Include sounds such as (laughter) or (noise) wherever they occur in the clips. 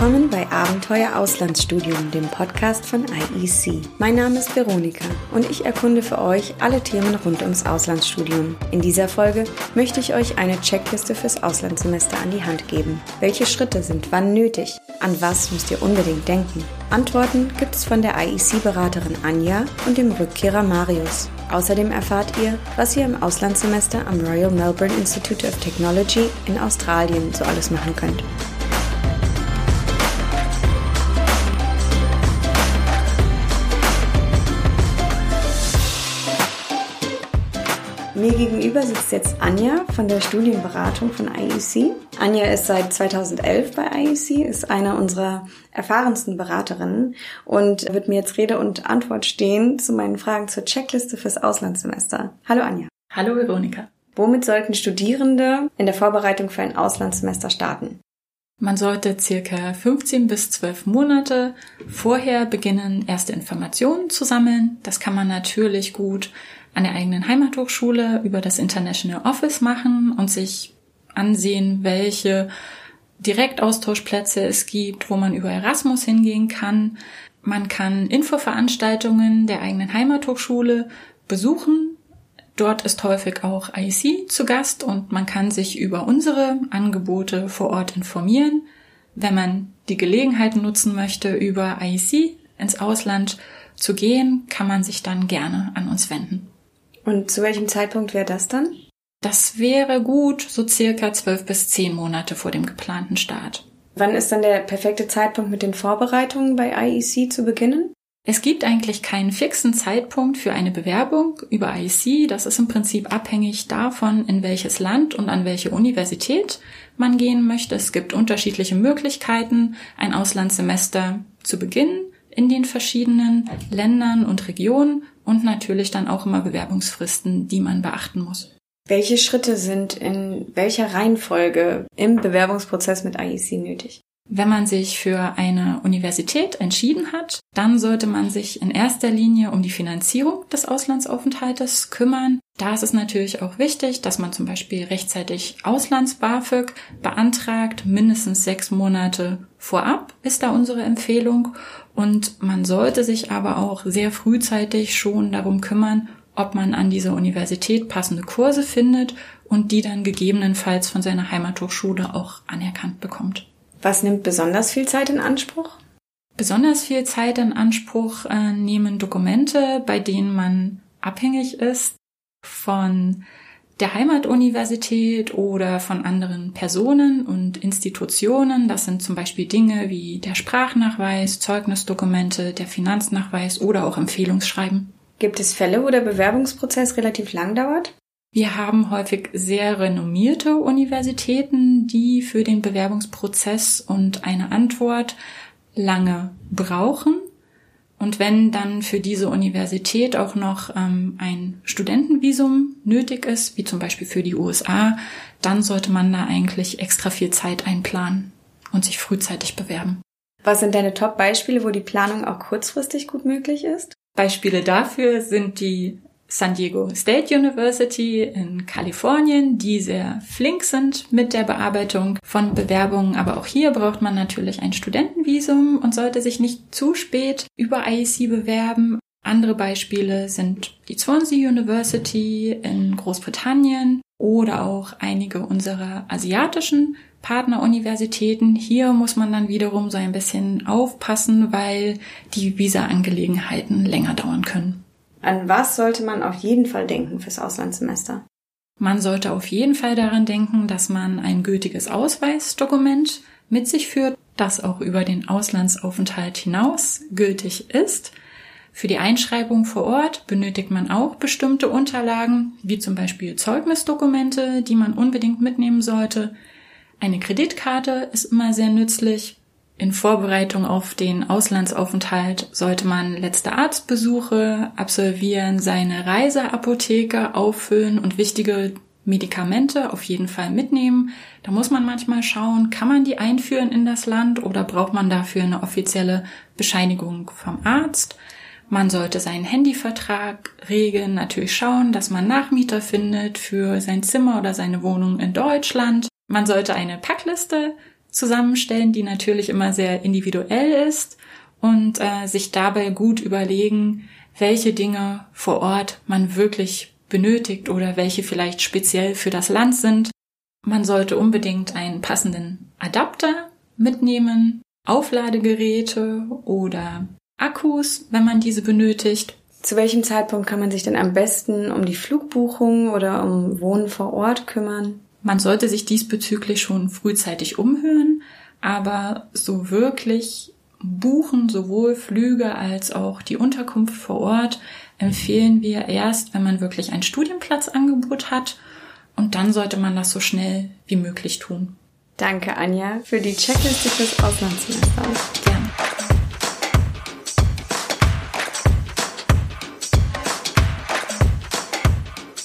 willkommen bei Abenteuer Auslandsstudium, dem Podcast von IEC. Mein Name ist Veronika und ich erkunde für euch alle Themen rund ums Auslandsstudium. In dieser Folge möchte ich euch eine Checkliste fürs Auslandssemester an die Hand geben. Welche Schritte sind wann nötig? An was müsst ihr unbedingt denken? Antworten gibt es von der IEC-Beraterin Anja und dem Rückkehrer Marius. Außerdem erfahrt ihr, was ihr im Auslandssemester am Royal Melbourne Institute of Technology in Australien so alles machen könnt. Mir gegenüber sitzt jetzt Anja von der Studienberatung von IEC. Anja ist seit 2011 bei IEC, ist eine unserer erfahrensten Beraterinnen und wird mir jetzt Rede und Antwort stehen zu meinen Fragen zur Checkliste fürs Auslandssemester. Hallo Anja. Hallo Veronika. Womit sollten Studierende in der Vorbereitung für ein Auslandssemester starten? Man sollte circa 15 bis 12 Monate vorher beginnen, erste Informationen zu sammeln. Das kann man natürlich gut an der eigenen Heimathochschule über das International Office machen und sich ansehen, welche Direktaustauschplätze es gibt, wo man über Erasmus hingehen kann. Man kann Infoveranstaltungen der eigenen Heimathochschule besuchen. Dort ist häufig auch IEC zu Gast und man kann sich über unsere Angebote vor Ort informieren. Wenn man die Gelegenheit nutzen möchte, über IEC ins Ausland zu gehen, kann man sich dann gerne an uns wenden. Und zu welchem Zeitpunkt wäre das dann? Das wäre gut, so circa zwölf bis zehn Monate vor dem geplanten Start. Wann ist dann der perfekte Zeitpunkt mit den Vorbereitungen bei IEC zu beginnen? Es gibt eigentlich keinen fixen Zeitpunkt für eine Bewerbung über IEC. Das ist im Prinzip abhängig davon, in welches Land und an welche Universität man gehen möchte. Es gibt unterschiedliche Möglichkeiten, ein Auslandssemester zu beginnen in den verschiedenen Ländern und Regionen und natürlich dann auch immer Bewerbungsfristen, die man beachten muss. Welche Schritte sind in welcher Reihenfolge im Bewerbungsprozess mit IEC nötig? Wenn man sich für eine Universität entschieden hat, dann sollte man sich in erster Linie um die Finanzierung des Auslandsaufenthaltes kümmern. Da ist es natürlich auch wichtig, dass man zum Beispiel rechtzeitig Auslands-BAföG beantragt. Mindestens sechs Monate vorab ist da unsere Empfehlung. Und man sollte sich aber auch sehr frühzeitig schon darum kümmern, ob man an dieser Universität passende Kurse findet und die dann gegebenenfalls von seiner Heimathochschule auch anerkannt bekommt. Was nimmt besonders viel Zeit in Anspruch? Besonders viel Zeit in Anspruch äh, nehmen Dokumente, bei denen man abhängig ist von der Heimatuniversität oder von anderen Personen und Institutionen. Das sind zum Beispiel Dinge wie der Sprachnachweis, Zeugnisdokumente, der Finanznachweis oder auch Empfehlungsschreiben. Gibt es Fälle, wo der Bewerbungsprozess relativ lang dauert? Wir haben häufig sehr renommierte Universitäten, die für den Bewerbungsprozess und eine Antwort lange brauchen. Und wenn dann für diese Universität auch noch ähm, ein Studentenvisum nötig ist, wie zum Beispiel für die USA, dann sollte man da eigentlich extra viel Zeit einplanen und sich frühzeitig bewerben. Was sind deine Top-Beispiele, wo die Planung auch kurzfristig gut möglich ist? Beispiele dafür sind die San Diego State University in Kalifornien, die sehr flink sind mit der Bearbeitung von Bewerbungen. Aber auch hier braucht man natürlich ein Studentenvisum und sollte sich nicht zu spät über IEC bewerben. Andere Beispiele sind die Swansea University in Großbritannien oder auch einige unserer asiatischen Partneruniversitäten. Hier muss man dann wiederum so ein bisschen aufpassen, weil die Visa-Angelegenheiten länger dauern können. An was sollte man auf jeden Fall denken fürs Auslandssemester? Man sollte auf jeden Fall daran denken, dass man ein gültiges Ausweisdokument mit sich führt, das auch über den Auslandsaufenthalt hinaus gültig ist. Für die Einschreibung vor Ort benötigt man auch bestimmte Unterlagen, wie zum Beispiel Zeugnisdokumente, die man unbedingt mitnehmen sollte. Eine Kreditkarte ist immer sehr nützlich, in Vorbereitung auf den Auslandsaufenthalt sollte man letzte Arztbesuche absolvieren, seine Reiseapotheke auffüllen und wichtige Medikamente auf jeden Fall mitnehmen. Da muss man manchmal schauen, kann man die einführen in das Land oder braucht man dafür eine offizielle Bescheinigung vom Arzt? Man sollte seinen Handyvertrag regeln, natürlich schauen, dass man Nachmieter findet für sein Zimmer oder seine Wohnung in Deutschland. Man sollte eine Packliste zusammenstellen, die natürlich immer sehr individuell ist und äh, sich dabei gut überlegen, welche Dinge vor Ort man wirklich benötigt oder welche vielleicht speziell für das Land sind. Man sollte unbedingt einen passenden Adapter mitnehmen, Aufladegeräte oder Akkus, wenn man diese benötigt. Zu welchem Zeitpunkt kann man sich denn am besten um die Flugbuchung oder um Wohnen vor Ort kümmern? Man sollte sich diesbezüglich schon frühzeitig umhören, aber so wirklich buchen, sowohl Flüge als auch die Unterkunft vor Ort, empfehlen wir erst, wenn man wirklich ein Studienplatzangebot hat und dann sollte man das so schnell wie möglich tun. Danke, Anja, für die Checkliste fürs Auslandssemester. Gerne.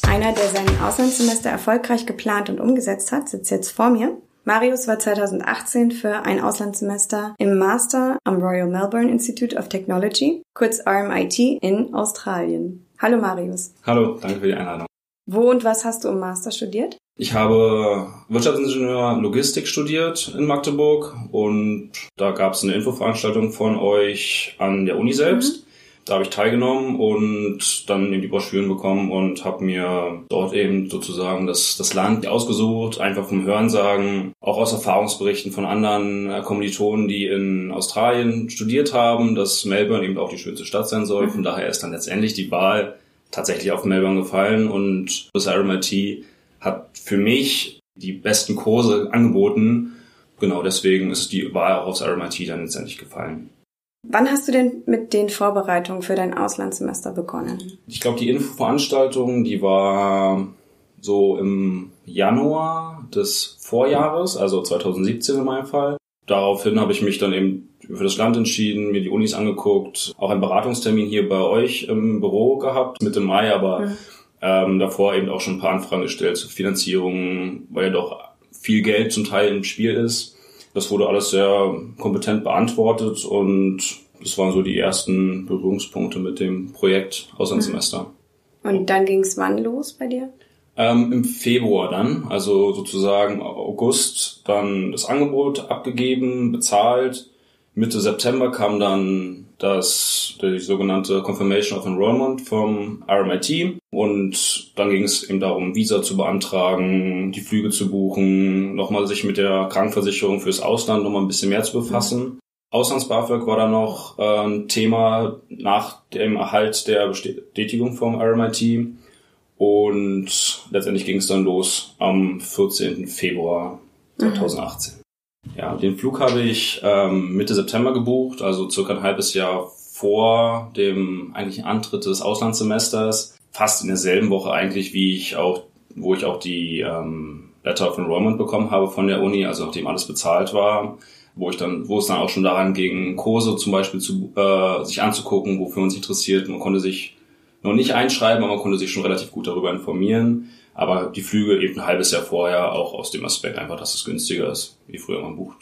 Einer, der sein Auslandssemester erfolgreich geplant und umgesetzt hat, sitzt jetzt vor mir. Marius war 2018 für ein Auslandssemester im Master am Royal Melbourne Institute of Technology, kurz RMIT, in Australien. Hallo Marius. Hallo, danke für die Einladung. Wo und was hast du im Master studiert? Ich habe Wirtschaftsingenieur Logistik studiert in Magdeburg und da gab es eine Infoveranstaltung von euch an der Uni selbst. Mhm. Da habe ich teilgenommen und dann eben die Broschüren bekommen und habe mir dort eben sozusagen das, das Land ausgesucht, einfach vom Hörensagen, auch aus Erfahrungsberichten von anderen äh, Kommilitonen, die in Australien studiert haben, dass Melbourne eben auch die schönste Stadt sein soll. Von daher ist dann letztendlich die Wahl tatsächlich auf Melbourne gefallen und das RMIT hat für mich die besten Kurse angeboten. Genau deswegen ist die Wahl auch aufs RMIT dann letztendlich gefallen. Wann hast du denn mit den Vorbereitungen für dein Auslandssemester begonnen? Ich glaube, die Infoveranstaltung, die war so im Januar des Vorjahres, also 2017 in meinem Fall. Daraufhin habe ich mich dann eben für das Land entschieden, mir die Unis angeguckt, auch einen Beratungstermin hier bei euch im Büro gehabt, Mitte Mai, aber mhm. ähm, davor eben auch schon ein paar Anfragen gestellt zur Finanzierung, weil ja doch viel Geld zum Teil im Spiel ist. Das wurde alles sehr kompetent beantwortet und das waren so die ersten Berührungspunkte mit dem Projekt Auslandssemester. Und dann ging es wann los bei dir? Ähm, Im Februar dann, also sozusagen August, dann das Angebot abgegeben, bezahlt. Mitte September kam dann das, die sogenannte Confirmation of Enrollment vom RMIT. Und dann ging es eben darum, Visa zu beantragen, die Flüge zu buchen, nochmal sich mit der Krankenversicherung fürs Ausland nochmal ein bisschen mehr zu befassen. Mhm. Auslands-BAföG war dann noch äh, ein Thema nach dem Erhalt der Bestätigung vom RMIT. Und letztendlich ging es dann los am 14. Februar 2018. Ja, den Flug habe ich ähm, Mitte September gebucht, also circa ein halbes Jahr vor dem eigentlichen Antritt des Auslandssemesters. Fast in derselben Woche eigentlich, wie ich auch, wo ich auch die ähm, Letter of Enrollment bekommen habe von der Uni, also nachdem alles bezahlt war, wo ich dann, wo es dann auch schon daran ging, Kurse zum Beispiel zu, äh, sich anzugucken, wofür man sich interessiert. Man konnte sich noch nicht einschreiben, aber man konnte sich schon relativ gut darüber informieren. Aber die Flüge eben ein halbes Jahr vorher auch aus dem Aspekt einfach, dass es günstiger ist, wie früher man bucht.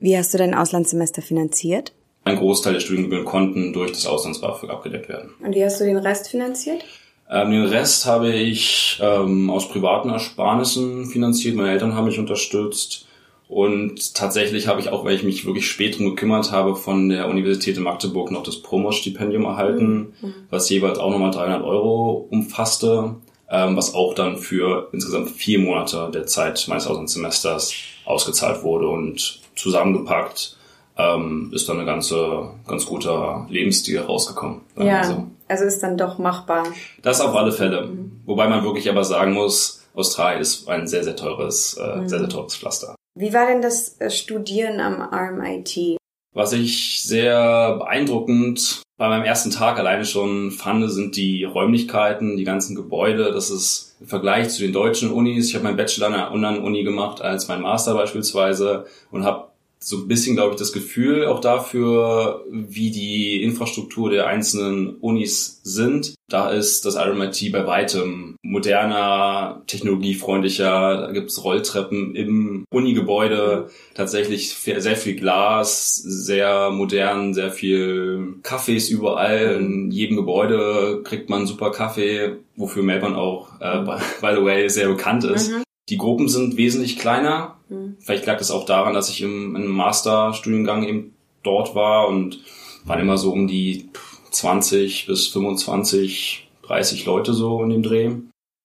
Wie hast du dein Auslandssemester finanziert? Ein Großteil der Studiengebühren konnten durch das Auslands-BAföG abgedeckt werden. Und wie hast du den Rest finanziert? Ähm, den Rest habe ich ähm, aus privaten Ersparnissen finanziert. Meine Eltern haben mich unterstützt. Und tatsächlich habe ich auch, weil ich mich wirklich spät drum gekümmert habe, von der Universität in Magdeburg noch das Promo-Stipendium erhalten, mhm. was jeweils auch nochmal 300 Euro umfasste ähm, was auch dann für insgesamt vier Monate der Zeit meines Auslandssemesters ausgezahlt wurde und zusammengepackt ähm, ist dann eine ganze, ganz guter Lebensstil rausgekommen. Ja, so. also ist dann doch machbar. Das auf alle Fälle. Mhm. Wobei man wirklich aber sagen muss, Australien ist ein sehr, sehr teures, äh, mhm. sehr, sehr teures Pflaster. Wie war denn das äh, Studieren am RMIT? Was ich sehr beeindruckend bei meinem ersten Tag alleine schon fand, sind die Räumlichkeiten, die ganzen Gebäude. Das ist im Vergleich zu den deutschen Unis. Ich habe meinen Bachelor an einer anderen Uni gemacht als mein Master beispielsweise und habe so ein bisschen, glaube ich, das Gefühl auch dafür, wie die Infrastruktur der einzelnen Unis sind. Da ist das RMIT bei weitem moderner, technologiefreundlicher. Da gibt's Rolltreppen im Uni-Gebäude, tatsächlich sehr viel Glas, sehr modern, sehr viel Kaffees überall. In jedem Gebäude kriegt man super Kaffee, wofür Melbourne auch, äh, (laughs) by the way, sehr bekannt ist. Mhm. Die Gruppen sind wesentlich kleiner. Mhm. Vielleicht lag das auch daran, dass ich im, im Masterstudiengang eben dort war und waren immer so um die 20 bis 25, 30 Leute so in dem Dreh.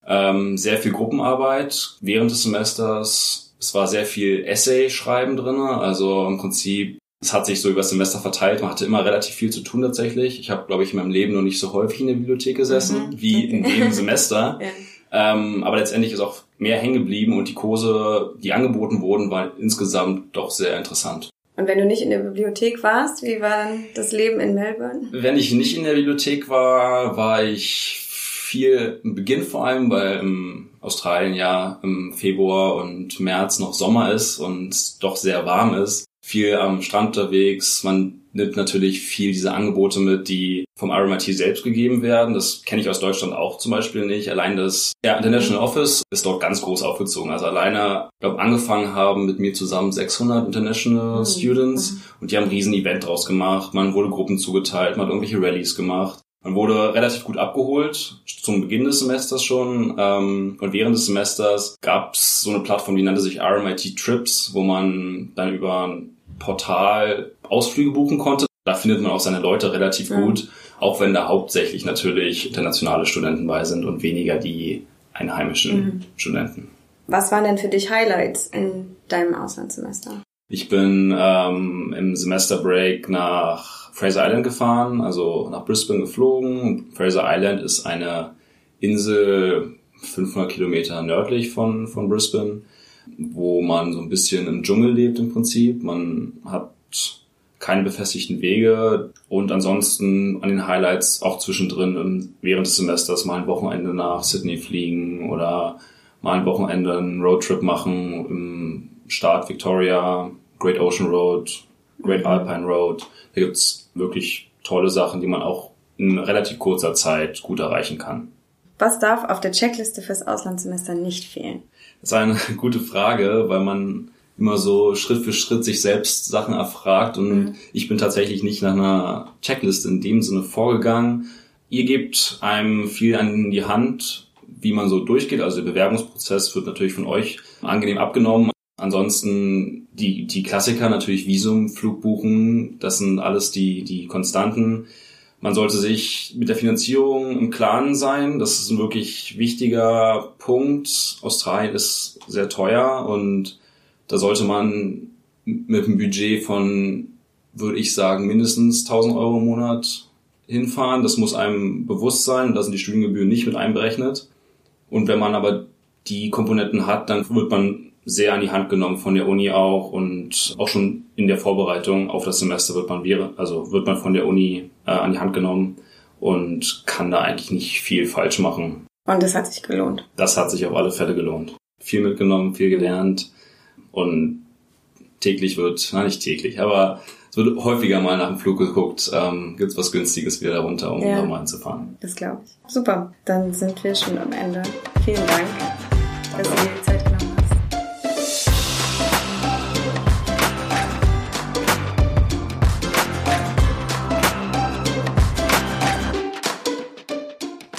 Ähm, sehr viel Gruppenarbeit während des Semesters. Es war sehr viel Essay-Schreiben drinne. Also im Prinzip, es hat sich so über das Semester verteilt. Man hatte immer relativ viel zu tun tatsächlich. Ich habe, glaube ich, in meinem Leben noch nicht so häufig in der Bibliothek gesessen mhm. wie in dem (laughs) Semester. ja. Ähm, aber letztendlich ist auch mehr hängen geblieben und die Kurse, die angeboten wurden, waren insgesamt doch sehr interessant. Und wenn du nicht in der Bibliothek warst, wie war dann das Leben in Melbourne? Wenn ich nicht in der Bibliothek war, war ich viel im Beginn vor allem, weil im Australien ja im Februar und März noch Sommer ist und doch sehr warm ist. Viel am Strand unterwegs. Man nimmt natürlich viel diese Angebote mit, die vom RMIT selbst gegeben werden. Das kenne ich aus Deutschland auch zum Beispiel nicht. Allein das ja, International Office ist dort ganz groß aufgezogen. Also alleine, ich glaube, angefangen haben mit mir zusammen 600 International mhm. Students mhm. und die haben ein riesen Event draus gemacht. Man wurde Gruppen zugeteilt, man hat irgendwelche Rallyes gemacht. Man wurde relativ gut abgeholt, zum Beginn des Semesters schon. Ähm, und während des Semesters gab es so eine Plattform, die nannte sich RMIT Trips, wo man dann über Portal Ausflüge buchen konnte. Da findet man auch seine Leute relativ ja. gut, auch wenn da hauptsächlich natürlich internationale Studenten bei sind und weniger die einheimischen mhm. Studenten. Was waren denn für dich Highlights in deinem Auslandssemester? Ich bin ähm, im Semesterbreak nach Fraser Island gefahren, also nach Brisbane geflogen. Fraser Island ist eine Insel 500 Kilometer nördlich von, von Brisbane, wo man so ein bisschen im Dschungel lebt im Prinzip. Man hat keine befestigten Wege und ansonsten an den Highlights auch zwischendrin während des Semesters mal ein Wochenende nach Sydney fliegen oder mal ein Wochenende einen Roadtrip machen im Staat Victoria, Great Ocean Road, Great Alpine Road. Da gibt's wirklich tolle Sachen, die man auch in relativ kurzer Zeit gut erreichen kann. Was darf auf der Checkliste fürs Auslandssemester nicht fehlen? Das ist eine (laughs) gute Frage, weil man immer so Schritt für Schritt sich selbst Sachen erfragt und mhm. ich bin tatsächlich nicht nach einer Checkliste in dem Sinne vorgegangen. Ihr gebt einem viel an die Hand, wie man so durchgeht. Also der Bewerbungsprozess wird natürlich von euch angenehm abgenommen. Ansonsten die, die Klassiker natürlich Visum, Flugbuchen, das sind alles die, die Konstanten. Man sollte sich mit der Finanzierung im Klaren sein. Das ist ein wirklich wichtiger Punkt. Australien ist sehr teuer und da sollte man mit einem Budget von, würde ich sagen, mindestens 1000 Euro im Monat hinfahren. Das muss einem bewusst sein. Da sind die Studiengebühren nicht mit einberechnet. Und wenn man aber die Komponenten hat, dann wird man sehr an die Hand genommen von der Uni auch und auch schon in der Vorbereitung auf das Semester wird man also wird man von der Uni äh, an die Hand genommen und kann da eigentlich nicht viel falsch machen. Und das hat sich gelohnt. Das hat sich auf alle Fälle gelohnt. Viel mitgenommen, viel gelernt und täglich wird, na nicht täglich, aber es wird häufiger mal nach dem Flug geguckt, ähm, gibt es was Günstiges wieder darunter, um ja, nochmal hinzufahren. Das glaube ich. Super, dann sind wir schon am Ende. Vielen Dank, dass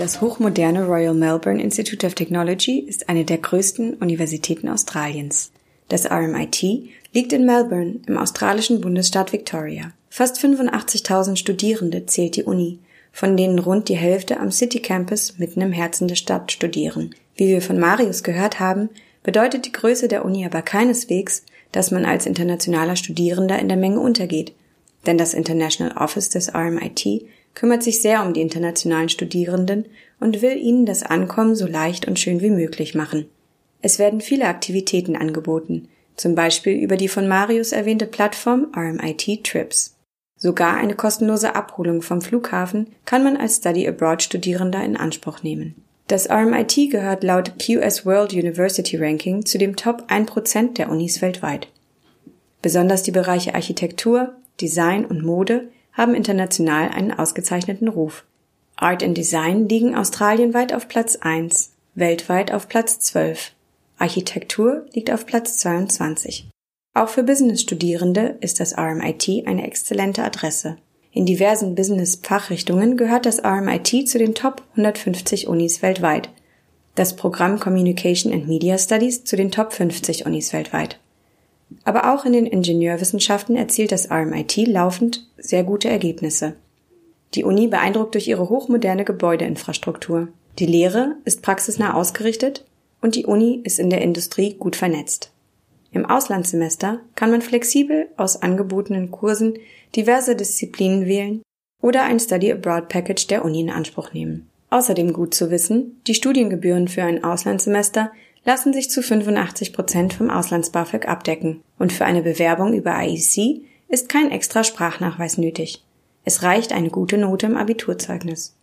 Das hochmoderne Royal Melbourne Institute of Technology ist eine der größten Universitäten Australiens. Das RMIT liegt in Melbourne im australischen Bundesstaat Victoria. Fast 85.000 Studierende zählt die Uni, von denen rund die Hälfte am City Campus mitten im Herzen der Stadt studieren. Wie wir von Marius gehört haben, bedeutet die Größe der Uni aber keineswegs, dass man als internationaler Studierender in der Menge untergeht. Denn das International Office des RMIT kümmert sich sehr um die internationalen Studierenden und will ihnen das Ankommen so leicht und schön wie möglich machen. Es werden viele Aktivitäten angeboten, zum Beispiel über die von Marius erwähnte Plattform RMIT Trips. Sogar eine kostenlose Abholung vom Flughafen kann man als Study Abroad Studierender in Anspruch nehmen. Das RMIT gehört laut QS World University Ranking zu dem Top 1% der Unis weltweit. Besonders die Bereiche Architektur, Design und Mode haben international einen ausgezeichneten Ruf. Art and Design liegen australienweit auf Platz 1, weltweit auf Platz 12. Architektur liegt auf Platz 22. Auch für Business-Studierende ist das RMIT eine exzellente Adresse. In diversen Business-Fachrichtungen gehört das RMIT zu den Top 150 Unis weltweit. das Programm Communication and Media Studies zu den Top 50 Unis weltweit. Aber auch in den Ingenieurwissenschaften erzielt das RMIT laufend sehr gute Ergebnisse. Die Uni beeindruckt durch ihre hochmoderne Gebäudeinfrastruktur. Die Lehre ist praxisnah ausgerichtet und die Uni ist in der Industrie gut vernetzt. Im Auslandssemester kann man flexibel aus angebotenen Kursen diverse Disziplinen wählen oder ein Study Abroad Package der Uni in Anspruch nehmen. Außerdem gut zu wissen, die Studiengebühren für ein Auslandssemester lassen sich zu 85 Prozent vom Auslands-BAföG abdecken und für eine Bewerbung über IEC ist kein extra Sprachnachweis nötig. Es reicht eine gute Note im Abiturzeugnis.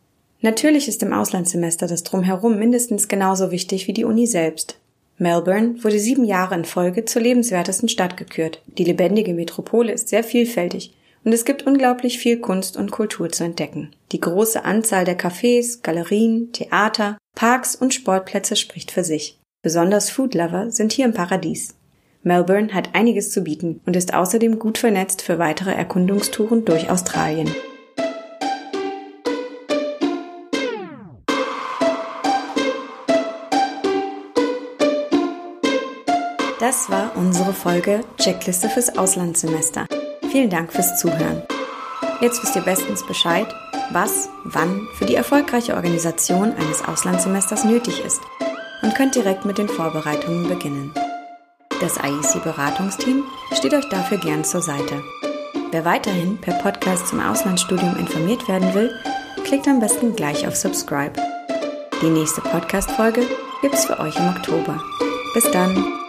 Natürlich ist im Auslandssemester das Drumherum mindestens genauso wichtig wie die Uni selbst. Melbourne wurde sieben Jahre in Folge zur lebenswertesten Stadt gekürt. Die lebendige Metropole ist sehr vielfältig und es gibt unglaublich viel Kunst und Kultur zu entdecken. Die große Anzahl der Cafés, Galerien, Theater, Parks und Sportplätze spricht für sich. Besonders Foodlover sind hier im Paradies. Melbourne hat einiges zu bieten und ist außerdem gut vernetzt für weitere Erkundungstouren durch Australien. Das war unsere Folge Checkliste fürs Auslandssemester. Vielen Dank fürs Zuhören. Jetzt wisst ihr bestens Bescheid, was, wann für die erfolgreiche Organisation eines Auslandssemesters nötig ist und könnt direkt mit den Vorbereitungen beginnen. Das IEC-Beratungsteam steht euch dafür gern zur Seite. Wer weiterhin per Podcast zum Auslandsstudium informiert werden will, klickt am besten gleich auf Subscribe. Die nächste Podcast-Folge gibt's für euch im Oktober. Bis dann!